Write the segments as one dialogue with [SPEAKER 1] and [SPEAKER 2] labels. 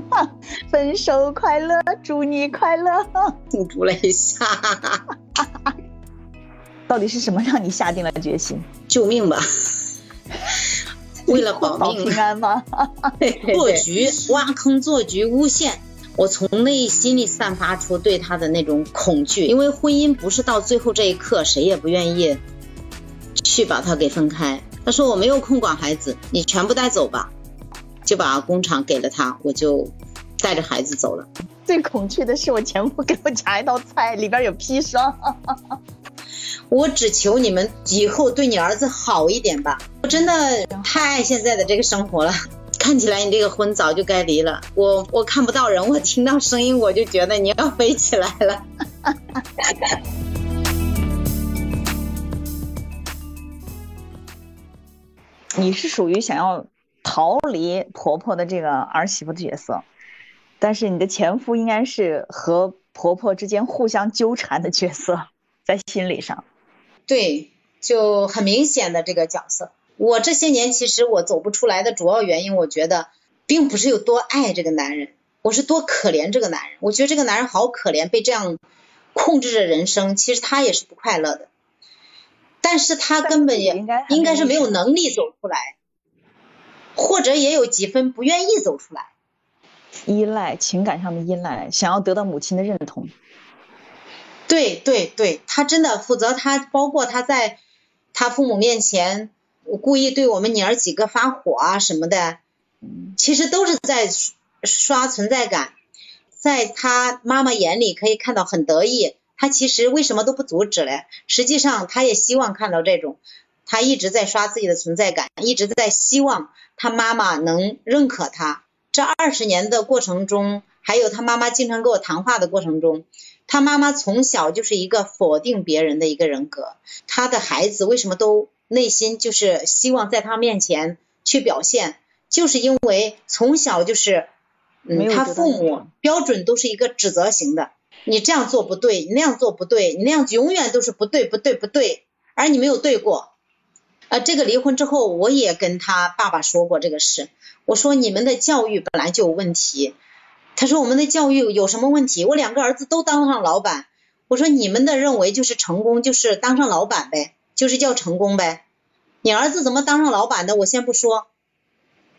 [SPEAKER 1] 分手快乐，祝你快乐。
[SPEAKER 2] 庆祝了一下，
[SPEAKER 1] 到底是什么让你下定了决心？
[SPEAKER 2] 救命吧！为了保
[SPEAKER 1] 保
[SPEAKER 2] 命
[SPEAKER 1] 平安吗？
[SPEAKER 2] 做局挖坑做局诬陷，我从内心里散发出对他的那种恐惧，因为婚姻不是到最后这一刻谁也不愿意去把他给分开。他说我没有空管孩子，你全部带走吧，就把工厂给了他，我就带着孩子走了。
[SPEAKER 1] 最恐惧的是我前夫给我夹一道菜，里边有砒霜。
[SPEAKER 2] 我只求你们以后对你儿子好一点吧，我真的太爱现在的这个生活了。看起来你这个婚早就该离了，我我看不到人，我听到声音我就觉得你要飞起来了。
[SPEAKER 1] 你是属于想要逃离婆婆的这个儿媳妇的角色，但是你的前夫应该是和婆婆之间互相纠缠的角色，在心理上。
[SPEAKER 2] 对，就很明显的这个角色。我这些年其实我走不出来的主要原因，我觉得并不是有多爱这个男人，我是多可怜这个男人。我觉得这个男人好可怜，被这样控制着人生，其实他也是不快乐的。但是他根本也
[SPEAKER 1] 应该
[SPEAKER 2] 应该是没有能力走出来，或者也有几分不愿意走出来。
[SPEAKER 1] 依赖情感上的依赖，想要得到母亲的认同。
[SPEAKER 2] 对对对，他真的，否则他包括他在他父母面前，故意对我们女儿几个发火啊什么的，其实都是在刷存在感，在他妈妈眼里可以看到很得意，他其实为什么都不阻止嘞？实际上他也希望看到这种，他一直在刷自己的存在感，一直在希望他妈妈能认可他。这二十年的过程中，还有他妈妈经常跟我谈话的过程中。他妈妈从小就是一个否定别人的一个人格，他的孩子为什么都内心就是希望在他面前去表现，就是因为从小就是，嗯，他父母标准都是一个指责型的，你这样做不对，你那样做不对，你那样永远都是不对不对不对，而你没有对过。呃，这个离婚之后，我也跟他爸爸说过这个事，我说你们的教育本来就有问题。他说我们的教育有什么问题？我两个儿子都当上老板。我说你们的认为就是成功，就是当上老板呗，就是叫成功呗。你儿子怎么当上老板的？我先不说。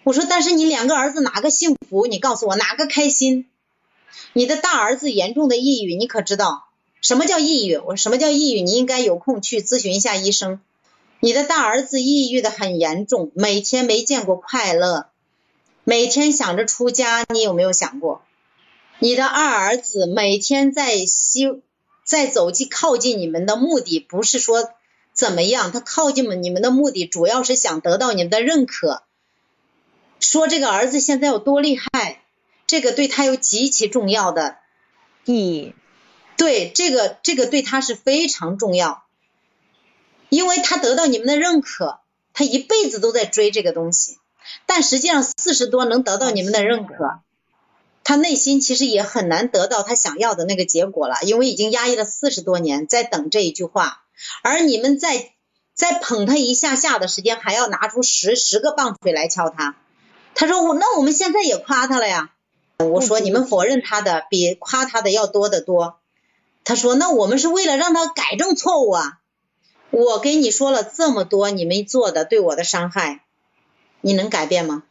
[SPEAKER 2] 我说但是你两个儿子哪个幸福？你告诉我哪个开心？你的大儿子严重的抑郁，你可知道什么叫抑郁？我什么叫抑郁？你应该有空去咨询一下医生。你的大儿子抑郁的很严重，每天没见过快乐。每天想着出家，你有没有想过？你的二儿子每天在西在走近靠近你们的目的，不是说怎么样，他靠近你们的目的主要是想得到你们的认可。说这个儿子现在有多厉害，这个对他有极其重要的
[SPEAKER 1] 意义。
[SPEAKER 2] 对，这个这个对他是非常重要，因为他得到你们的认可，他一辈子都在追这个东西。但实际上四十多能得到你们的认可，他内心其实也很难得到他想要的那个结果了，因为已经压抑了四十多年，在等这一句话。而你们在在捧他一下下的时间，还要拿出十十个棒槌来敲他。他说我那我们现在也夸他了呀。我说你们否认他的比夸他的要多得多。他说那我们是为了让他改正错误啊。我跟你说了这么多你们做的对我的伤害。你能改变吗？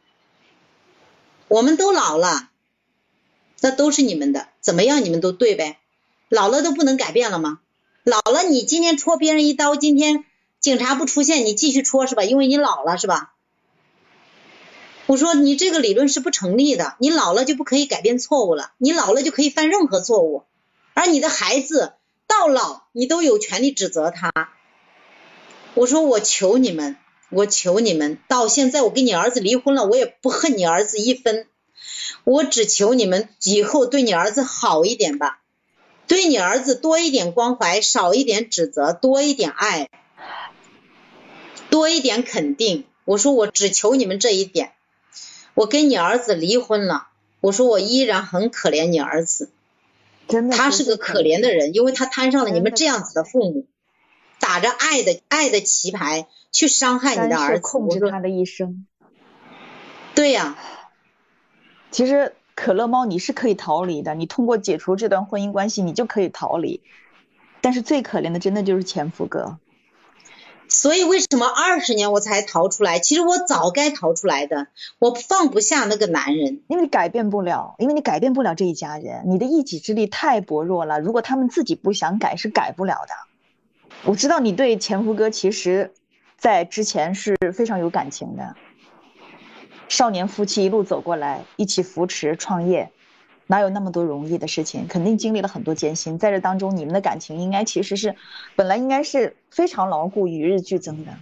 [SPEAKER 2] 我们都老了，那都是你们的，怎么样你们都对呗。老了都不能改变了吗？老了你今天戳别人一刀，今天警察不出现，你继续戳是吧？因为你老了是吧？我说你这个理论是不成立的，你老了就不可以改变错误了，你老了就可以犯任何错误，而你的孩子到老你都有权利指责他。我说我求你们。我求你们，到现在我跟你儿子离婚了，我也不恨你儿子一分。我只求你们以后对你儿子好一点吧，对你儿子多一点关怀，少一点指责，多一点爱，多一点肯定。我说我只求你们这一点。我跟你儿子离婚了，我说我依然很可怜你儿子，
[SPEAKER 1] 真的，
[SPEAKER 2] 他是个可怜的人，因为他摊上了你们这样子的父母，打着爱的爱的旗牌。去伤害你的儿子，
[SPEAKER 1] 控制他的一生。
[SPEAKER 2] 对呀，
[SPEAKER 1] 其实可乐猫，你是可以逃离的，你通过解除这段婚姻关系，你就可以逃离。但是最可怜的，真的就是前夫哥。
[SPEAKER 2] 所以为什么二十年我才逃出来？其实我早该逃出来的，我放不下那个男人，
[SPEAKER 1] 因为你改变不了，因为你改变不了这一家人，你的一己之力太薄弱了。如果他们自己不想改，是改不了的。我知道你对前夫哥其实，在之前是非常有感情的。少年夫妻一路走过来，一起扶持创业，哪有那么多容易的事情？肯定经历了很多艰辛。在这当中，你们的感情应该其实是，本来应该是非常牢固、与日俱增的。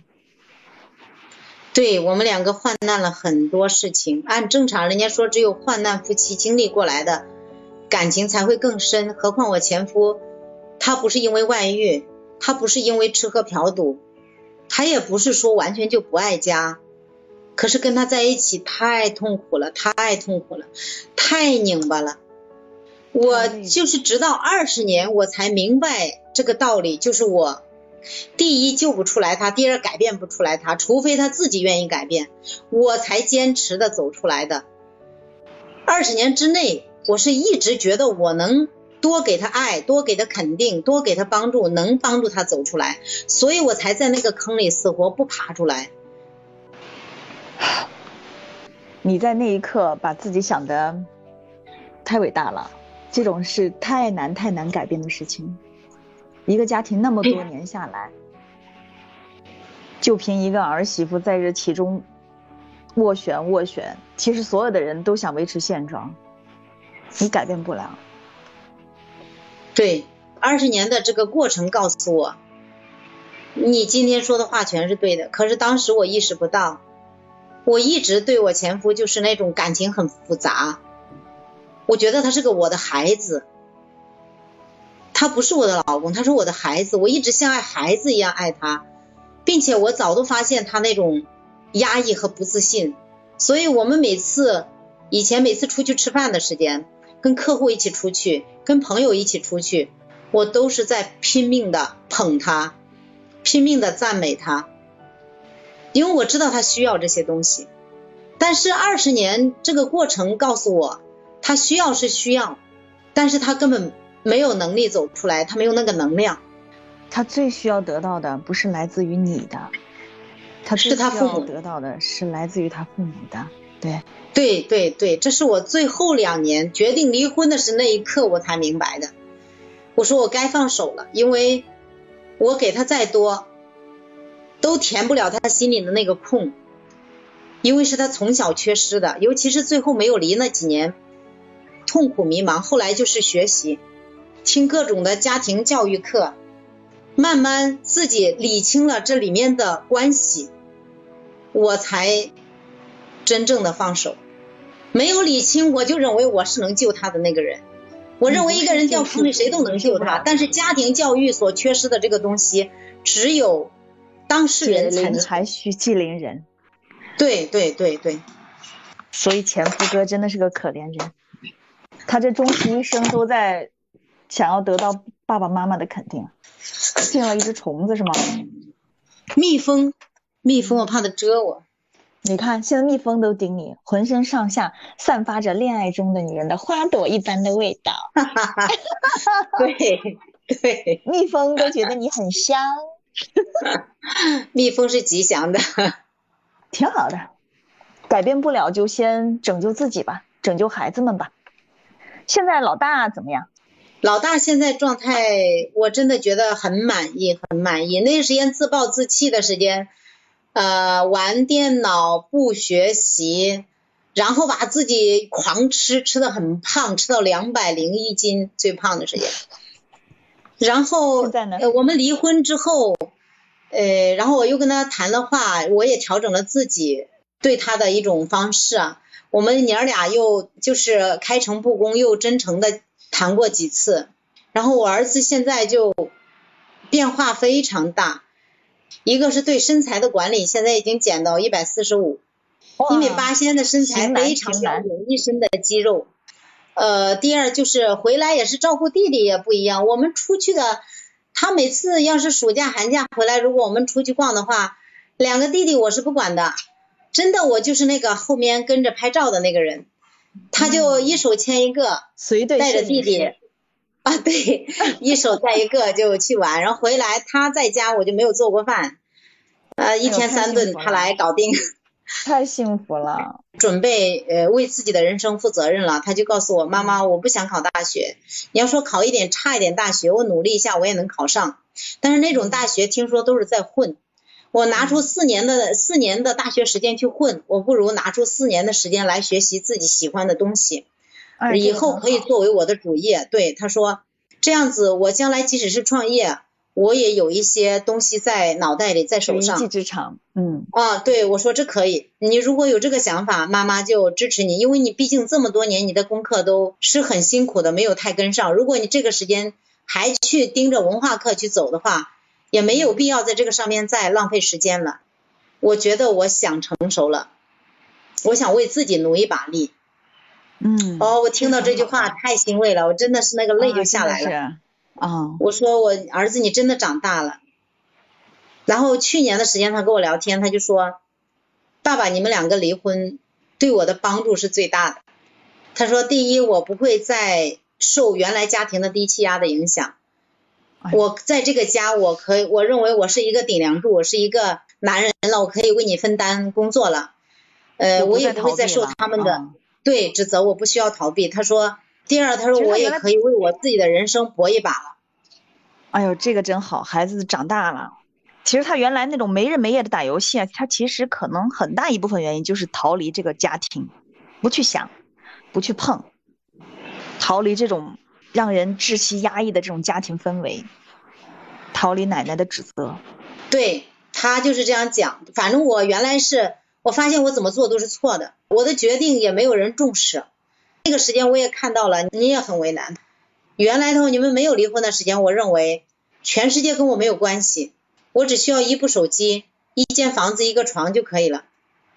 [SPEAKER 2] 对我们两个患难了很多事情，按正常人家说，只有患难夫妻经历过来的，感情才会更深。何况我前夫，他不是因为外遇，他不是因为吃喝嫖赌，他也不是说完全就不爱家。可是跟他在一起太痛苦了，太痛苦了，太拧巴了。我就是直到二十年我才明白这个道理，就是我第一救不出来他，第二改变不出来他，除非他自己愿意改变，我才坚持的走出来的。二十年之内，我是一直觉得我能多给他爱，多给他肯定，多给他帮助，能帮助他走出来，所以我才在那个坑里死活不爬出来。
[SPEAKER 1] 你在那一刻把自己想的太伟大了，这种是太难太难改变的事情。一个家庭那么多年下来，就凭一个儿媳妇在这其中斡旋斡旋，其实所有的人都想维持现状，你改变不了。
[SPEAKER 2] 对，二十年的这个过程告诉我，你今天说的话全是对的，可是当时我意识不到。我一直对我前夫就是那种感情很复杂，我觉得他是个我的孩子，他不是我的老公，他是我的孩子，我一直像爱孩子一样爱他，并且我早都发现他那种压抑和不自信，所以我们每次以前每次出去吃饭的时间，跟客户一起出去，跟朋友一起出去，我都是在拼命的捧他，拼命的赞美他。因为我知道他需要这些东西，但是二十年这个过程告诉我，他需要是需要，但是他根本没有能力走出来，他没有那个能量。
[SPEAKER 1] 他最需要得到的不是来自于你的，他
[SPEAKER 2] 是他父母
[SPEAKER 1] 得到的是来自于他父母的。对，
[SPEAKER 2] 对对对，这是我最后两年决定离婚的是那一刻我才明白的。我说我该放手了，因为我给他再多。都填不了他心里的那个空，因为是他从小缺失的，尤其是最后没有离那几年，痛苦迷茫。后来就是学习，听各种的家庭教育课，慢慢自己理清了这里面的关系，我才真正的放手。没有理清，我就认为我是能救他的那个人。我认为一个人掉坑里，谁都能救他。但是家庭教育所缺失的这个东西，只有。当事人
[SPEAKER 1] 才能。还需系铃人，
[SPEAKER 2] 对对对对，
[SPEAKER 1] 所以前夫哥真的是个可怜人，他这终其一生都在想要得到爸爸妈妈的肯定。进了一只虫子是吗？
[SPEAKER 2] 蜜蜂，蜜蜂，我怕它蛰我。
[SPEAKER 1] 你看，现在蜜蜂都叮你，浑身上下散发着恋爱中的女人的花朵一般的味道。
[SPEAKER 2] 对对，
[SPEAKER 1] 蜜蜂都觉得你很香。
[SPEAKER 2] 蜜蜂是吉祥的，
[SPEAKER 1] 挺好的。改变不了就先拯救自己吧，拯救孩子们吧。现在老大怎么样？
[SPEAKER 2] 老大现在状态，我真的觉得很满意，很满意。那时间自暴自弃的时间，呃，玩电脑不学习，然后把自己狂吃，吃的很胖，吃到两百零一斤，最胖的时间。然后，呃，我们离婚之后，呃，然后我又跟他谈了话，我也调整了自己对他的一种方式啊。我们娘俩又就是开诚布公，又真诚的谈过几次。然后我儿子现在就变化非常大，一个是对身材的管理，现在已经减到一百四十五，一米八，现在的身材非常标准，一身的肌肉。呃，第二就是回来也是照顾弟弟也不一样。我们出去的，他每次要是暑假寒假回来，如果我们出去逛的话，两个弟弟我是不管的，真的我就是那个后面跟着拍照的那个人。他就一手牵一个，
[SPEAKER 1] 随队
[SPEAKER 2] 带着弟弟，啊对，一手带一个就去玩，然后回来他在家我就没有做过饭，呃一天三顿他来搞定。
[SPEAKER 1] 太幸福了，
[SPEAKER 2] 准备呃为自己的人生负责任了。他就告诉我妈妈，我不想考大学。你要说考一点差一点大学，我努力一下我也能考上。但是那种大学听说都是在混，我拿出四年的四年的大学时间去混，我不如拿出四年的时间来学习自己喜欢的东西，以后可以作为我的主业。对他说，这样子我将来即使是创业。我也有一些东西在脑袋里，在手上。
[SPEAKER 1] 一技之长，嗯。
[SPEAKER 2] 啊，对，我说这可以。你如果有这个想法，妈妈就支持你，因为你毕竟这么多年你的功课都是很辛苦的，没有太跟上。如果你这个时间还去盯着文化课去走的话，也没有必要在这个上面再浪费时间了。我觉得我想成熟了，我想为自己努一把力。
[SPEAKER 1] 嗯。
[SPEAKER 2] 哦，我听到这句话太欣慰了，我真的是那个泪就下来
[SPEAKER 1] 了。啊，
[SPEAKER 2] 我说我儿子，你真的长大了。然后去年的时间，他跟我聊天，他就说，爸爸，你们两个离婚对我的帮助是最大的。他说，第一，我不会再受原来家庭的低气压的影响。我在这个家，我可以，我认为我是一个顶梁柱，我是一个男人了，我可以为你分担工作了。呃，我也不会再受他们的对指责，我不需要逃避。他说。第二，他说我也可以为我自己的人生搏一把了。
[SPEAKER 1] 哎呦，这个真好，孩子长大了。其实他原来那种没日没夜的打游戏啊，他其实可能很大一部分原因就是逃离这个家庭，不去想，不去碰，逃离这种让人窒息压抑的这种家庭氛围，逃离奶奶的指责。
[SPEAKER 2] 对他就是这样讲。反正我原来是，我发现我怎么做都是错的，我的决定也没有人重视。那个时间我也看到了，你也很为难。原来头你们没有离婚的时间，我认为全世界跟我没有关系，我只需要一部手机、一间房子、一个床就可以了，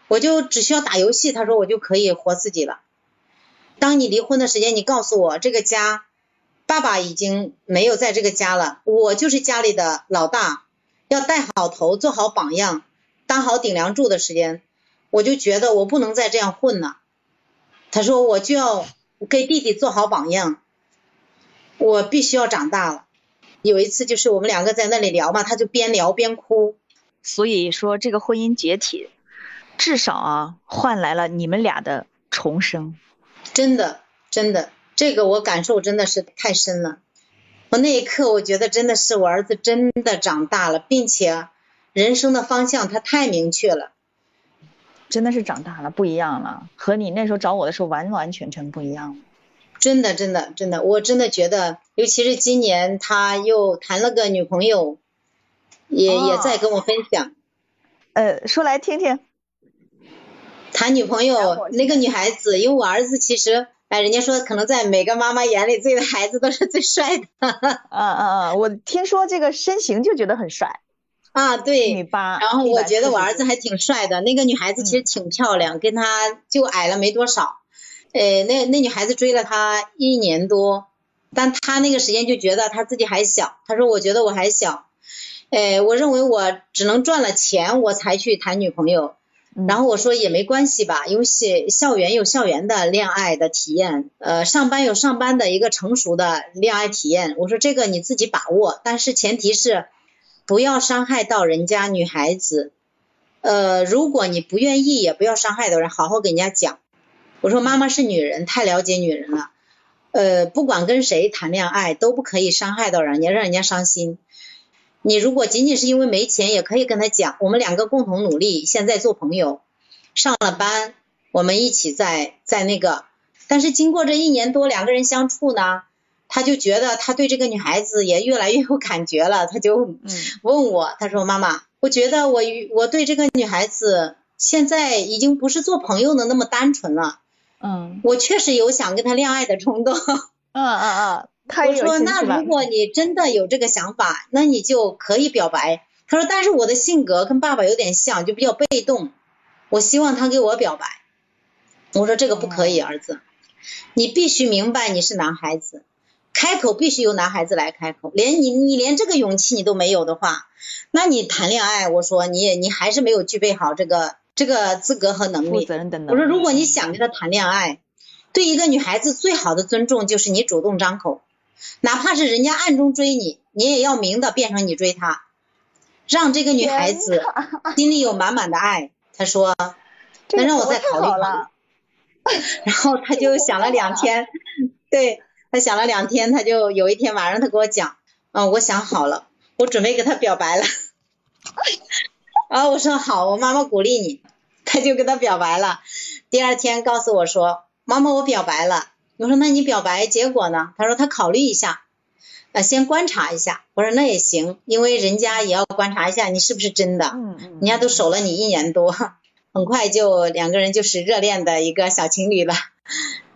[SPEAKER 2] 我就只需要打游戏，他说我就可以活自己了。当你离婚的时间，你告诉我这个家，爸爸已经没有在这个家了，我就是家里的老大，要带好头，做好榜样，当好顶梁柱的时间，我就觉得我不能再这样混了。他说：“我就要给弟弟做好榜样，我必须要长大了。”有一次就是我们两个在那里聊嘛，他就边聊边哭。
[SPEAKER 1] 所以说这个婚姻解体，至少啊换来了你们俩的重生。
[SPEAKER 2] 真的，真的，这个我感受真的是太深了。我那一刻我觉得真的是我儿子真的长大了，并且人生的方向他太明确了。
[SPEAKER 1] 真的是长大了，不一样了，和你那时候找我的时候完完全全不一样。
[SPEAKER 2] 真的，真的，真的，我真的觉得，尤其是今年他又谈了个女朋友，也也在跟我分享。
[SPEAKER 1] 呃，说来听听。
[SPEAKER 2] 谈女朋友那个女孩子，因为我儿子其实，哎，人家说可能在每个妈妈眼里，自己的孩子都是最帅的。
[SPEAKER 1] 嗯嗯嗯，我听说这个身形就觉得很帅。
[SPEAKER 2] 啊，对，
[SPEAKER 1] 一米八，
[SPEAKER 2] 然后我觉得我儿子还挺帅的，那个女孩子其实挺漂亮，跟他就矮了没多少，呃，那那女孩子追了他一年多，但他那个时间就觉得他自己还小，他说我觉得我还小，呃，我认为我只能赚了钱我才去谈女朋友，然后我说也没关系吧，因为校校园有校园的恋爱的体验，呃，上班有上班的一个成熟的恋爱体验，我说这个你自己把握，但是前提是。不要伤害到人家女孩子，呃，如果你不愿意，也不要伤害到人，好好跟人家讲。我说妈妈是女人，太了解女人了，呃，不管跟谁谈恋爱，都不可以伤害到人家，让人家伤心。你如果仅仅是因为没钱，也可以跟他讲，我们两个共同努力，现在做朋友，上了班，我们一起在在那个。但是经过这一年多，两个人相处呢？他就觉得他对这个女孩子也越来越有感觉了，他就问我，他说：“妈妈，我觉得我与我对这个女孩子现在已经不是做朋友的那么单纯了。”
[SPEAKER 1] 嗯，
[SPEAKER 2] 我确实有想跟她恋爱的冲动。
[SPEAKER 1] 嗯嗯嗯，
[SPEAKER 2] 我说那如果你真的有这个想法，那你就可以表白。他说：“但是我的性格跟爸爸有点像，就比较被动。我希望他给我表白。”我说：“这个不可以，儿子，你必须明白你是男孩子。”开口必须由男孩子来开口，连你你连这个勇气你都没有的话，那你谈恋爱，我说你你还是没有具备好这个这个资格和能力。
[SPEAKER 1] 负责任的能
[SPEAKER 2] 力。我说如果你想跟他谈恋爱，对一个女孩子最好的尊重就是你主动张口，哪怕是人家暗中追你，你也要明的变成你追他，让这个女孩子心里有满满的爱。他说，那让我再考虑考虑。然后他就想了两天，对他想了两天，他就有一天晚上他给我讲，啊，我想好了，我准备给他表白了。然后我说好，我妈妈鼓励你，他就跟他表白了。第二天告诉我说，妈妈我表白了。我说那你表白结果呢？他说他考虑一下，呃先观察一下。我说那也行，因为人家也要观察一下你是不是真的。嗯嗯。人家都守了你一年多。很快就两个人就是热恋的一个小情侣了，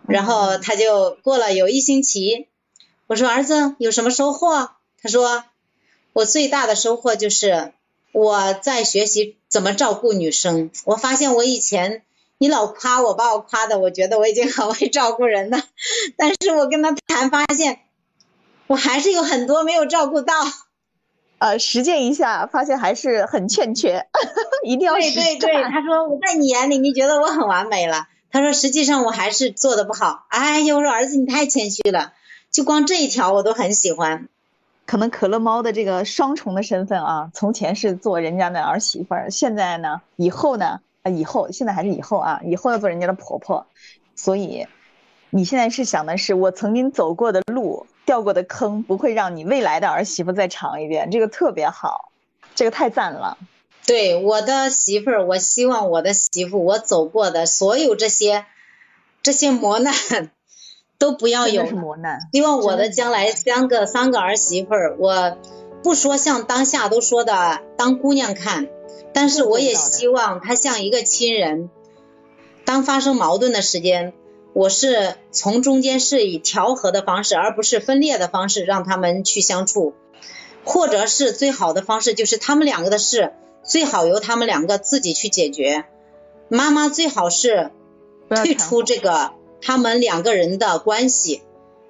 [SPEAKER 2] 然后他就过了有一星期，我说儿子有什么收获？他说我最大的收获就是我在学习怎么照顾女生。我发现我以前你老夸我，把我夸的，我觉得我已经很会照顾人了，但是我跟他谈发现我还是有很多没有照顾到。
[SPEAKER 1] 呃，实践一下，发现还是很欠缺，一定要
[SPEAKER 2] 对对对，他说我在你眼里，你觉得我很完美了。他说实际上我还是做的不好。哎呀，我说儿子你太谦虚了，就光这一条我都很喜欢。
[SPEAKER 1] 可能可乐猫的这个双重的身份啊，从前是做人家的儿媳妇儿，现在呢，以后呢，啊以后现在还是以后啊，以后要做人家的婆婆，所以。你现在是想的是我曾经走过的路、掉过的坑，不会让你未来的儿媳妇再尝一遍，这个特别好，这个太赞了。
[SPEAKER 2] 对我的媳妇儿，我希望我的媳妇，我走过的所有这些这些磨难都不要有
[SPEAKER 1] 磨难。
[SPEAKER 2] 希望我的将来三个三个儿媳妇儿，我不说像当下都说的当姑娘看，但是我也希望她像一个亲人。当发生矛盾的时间。我是从中间是以调和的方式，而不是分裂的方式让他们去相处，或者是最好的方式就是他们两个的事最好由他们两个自己去解决，妈妈最好是退出这个他们两个人的关系，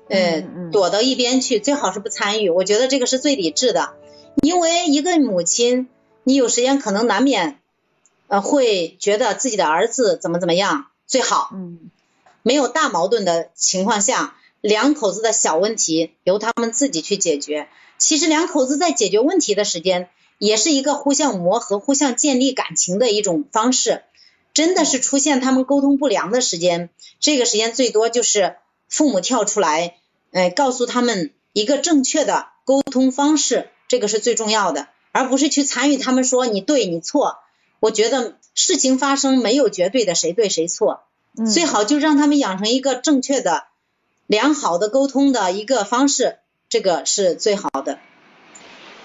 [SPEAKER 2] 呃，躲到一边去，最好是不参与。我觉得这个是最理智的，因为一个母亲，你有时间可能难免呃会觉得自己的儿子怎么怎么样最好。嗯。没有大矛盾的情况下，两口子的小问题由他们自己去解决。其实两口子在解决问题的时间，也是一个互相磨合、互相建立感情的一种方式。真的是出现他们沟通不良的时间，这个时间最多就是父母跳出来，呃，告诉他们一个正确的沟通方式，这个是最重要的，而不是去参与他们说你对你错。我觉得事情发生没有绝对的谁对谁错。最好就让他们养成一个正确的、良好的沟通的一个方式，这个是最好的。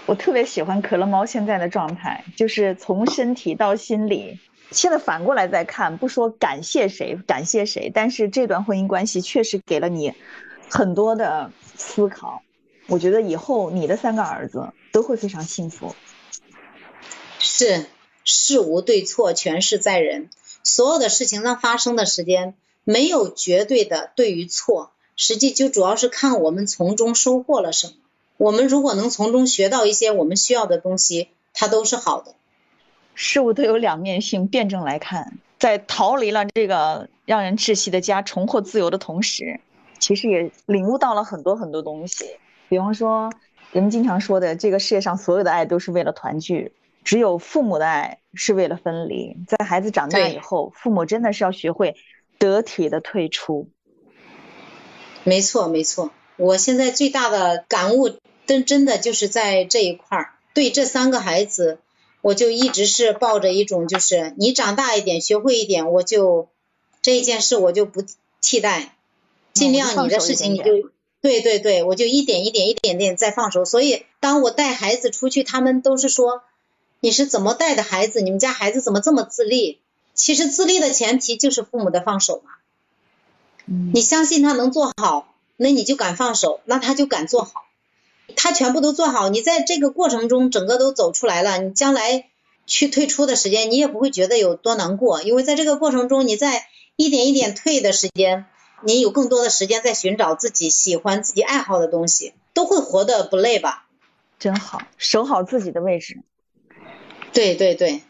[SPEAKER 1] 我特别喜欢可乐猫现在的状态，就是从身体到心理。现在反过来再看，不说感谢谁，感谢谁，但是这段婚姻关系确实给了你很多的思考。我觉得以后你的三个儿子都会非常幸福。
[SPEAKER 2] 是，事无对错，全是在人。所有的事情上发生的时间没有绝对的对与错，实际就主要是看我们从中收获了什么。我们如果能从中学到一些我们需要的东西，它都是好的。
[SPEAKER 1] 事物都有两面性，辩证来看，在逃离了这个让人窒息的家，重获自由的同时，其实也领悟到了很多很多东西。比方说，人们经常说的，这个世界上所有的爱都是为了团聚。只有父母的爱是为了分离，在孩子长大以后，父母真的是要学会得体的退出。
[SPEAKER 2] 没错，没错。我现在最大的感悟，真真的就是在这一块儿。对这三个孩子，我就一直是抱着一种，就是你长大一点，学会一点，我就这一件事我就不替代，尽量你的事情你就对对对，我就一点一点一点点在放手。所以当我带孩子出去，他们都是说。你是怎么带的孩子？你们家孩子怎么这么自立？其实自立的前提就是父母的放手嘛。你相信他能做好，那你就敢放手，那他就敢做好。他全部都做好，你在这个过程中整个都走出来了，你将来去退出的时间，你也不会觉得有多难过，因为在这个过程中，你在一点一点退的时间，你有更多的时间在寻找自己喜欢、自己爱好的东西，都会活得不累吧？
[SPEAKER 1] 真好，守好自己的位置。
[SPEAKER 2] 对对对，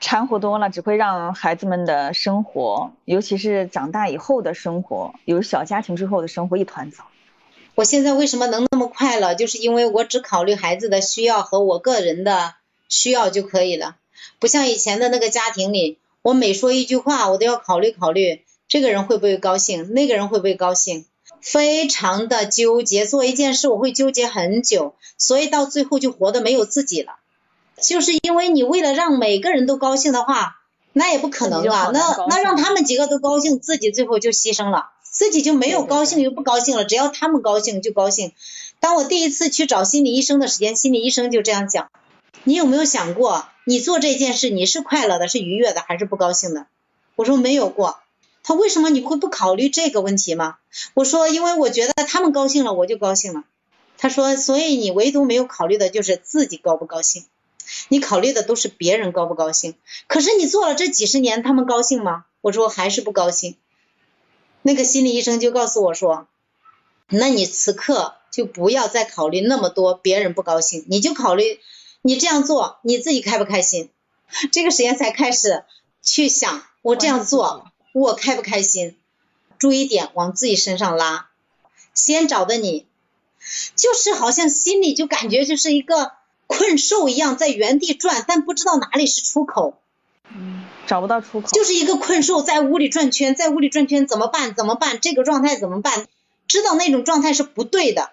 [SPEAKER 1] 掺和多了，只会让孩子们的生活，尤其是长大以后的生活，有小家庭之后的生活一团糟。
[SPEAKER 2] 我现在为什么能那么快乐？就是因为我只考虑孩子的需要和我个人的需要就可以了，不像以前的那个家庭里，我每说一句话，我都要考虑考虑这个人会不会高兴，那个人会不会高兴，非常的纠结。做一件事我会纠结很久，所以到最后就活得没有自己了。就是因为你为了让每个人都高兴的话，那也不可能啊。那那让他们几个都高兴，自己最后就牺牲了，自己就没有高兴又不高兴了。只要他们高兴就高兴。当我第一次去找心理医生的时间，心理医生就这样讲：你有没有想过，你做这件事你是快乐的、是愉悦的，还是不高兴的？我说没有过。他为什么你会不考虑这个问题吗？我说因为我觉得他们高兴了，我就高兴了。他说所以你唯独没有考虑的就是自己高不高兴。你考虑的都是别人高不高兴，可是你做了这几十年，他们高兴吗？我说还是不高兴。那个心理医生就告诉我说，那你此刻就不要再考虑那么多别人不高兴，你就考虑你这样做你自己开不开心。这个实验才开始去想，我这样做我开不开心？注意点往自己身上拉。先找的你，就是好像心里就感觉就是一个。困兽一样在原地转，但不知道哪里是出口，
[SPEAKER 1] 嗯，找不到出口，
[SPEAKER 2] 就是一个困兽在屋里转圈，在屋里转圈怎么办？怎么办？这个状态怎么办？知道那种状态是不对的，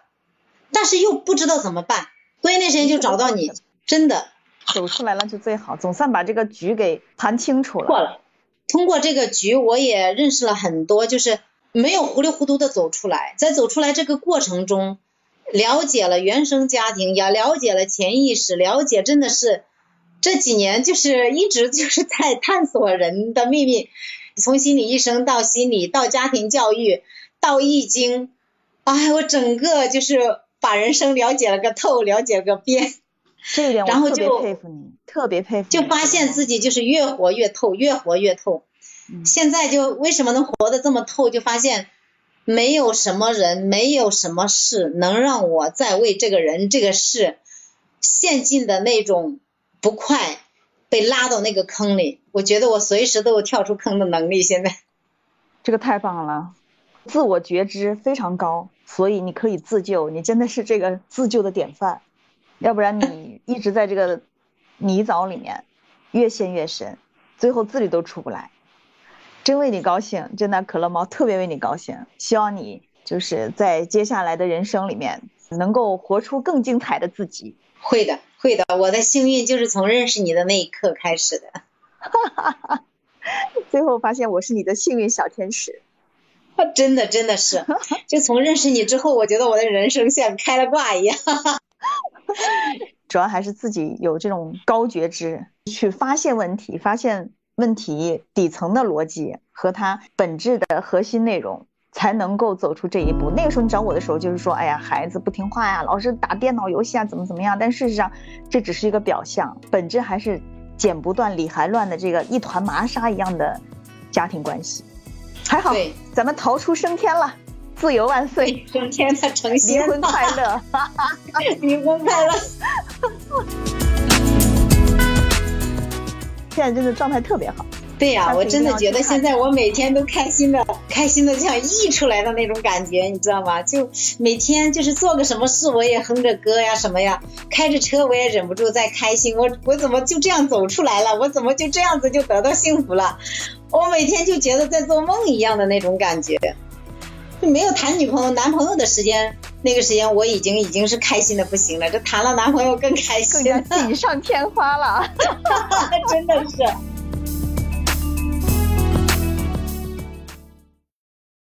[SPEAKER 2] 但是又不知道怎么办，所以那时间就找到你，真的
[SPEAKER 1] 走出来了就最好，总算把这个局给盘清楚了。
[SPEAKER 2] 过了，通过这个局，我也认识了很多，就是没有糊里糊涂的走出来，在走出来这个过程中。了解了原生家庭，也了解了潜意识，了解真的是这几年就是一直 就是在探索人的秘密，从心理医生到心理，到家庭教育，到易经，哎，我整个就是把人生了解了个透，了解个遍。
[SPEAKER 1] 这一点我特别佩服你，特别佩服。
[SPEAKER 2] 就发现自己就是越活越透，越活越透。现在就为什么能活得这么透？就发现。没有什么人，没有什么事能让我再为这个人、这个事陷进的那种不快，被拉到那个坑里。我觉得我随时都有跳出坑的能力。现在，
[SPEAKER 1] 这个太棒了，自我觉知非常高，所以你可以自救。你真的是这个自救的典范，要不然你一直在这个泥沼里面，越陷越深，最后自己都出不来。真为你高兴，真的可乐猫特别为你高兴。希望你就是在接下来的人生里面能够活出更精彩的自己。
[SPEAKER 2] 会的，会的。我的幸运就是从认识你的那一刻开始的。
[SPEAKER 1] 哈哈哈！最后发现我是你的幸运小天使。
[SPEAKER 2] 真的，真的是。就从认识你之后，我觉得我的人生像开了挂一样。
[SPEAKER 1] 主要还是自己有这种高觉知，去发现问题，发现。问题底层的逻辑和它本质的核心内容，才能够走出这一步。那个时候你找我的时候，就是说，哎呀，孩子不听话呀，老是打电脑游戏啊，怎么怎么样？但事实上，这只是一个表象，本质还是剪不断理还乱的这个一团麻纱一样的家庭关系。还好，咱们逃出升天了，自由万岁，
[SPEAKER 2] 升天的成仙，
[SPEAKER 1] 离婚快乐，
[SPEAKER 2] 离婚快乐。
[SPEAKER 1] 现在真的状态特别好，
[SPEAKER 2] 对呀，我真的觉得现在我每天都开心的，开心的像溢出来的那种感觉，你知道吗？就每天就是做个什么事，我也哼着歌呀什么呀，开着车我也忍不住在开心。我我怎么就这样走出来了？我怎么就这样子就得到幸福了？我每天就觉得在做梦一样的那种感觉。就没有谈女朋友、男朋友的时间，那个时间我已经已经是开心的不行了。这谈了男朋友更开心，
[SPEAKER 1] 更加锦上添花了，
[SPEAKER 2] 真的是。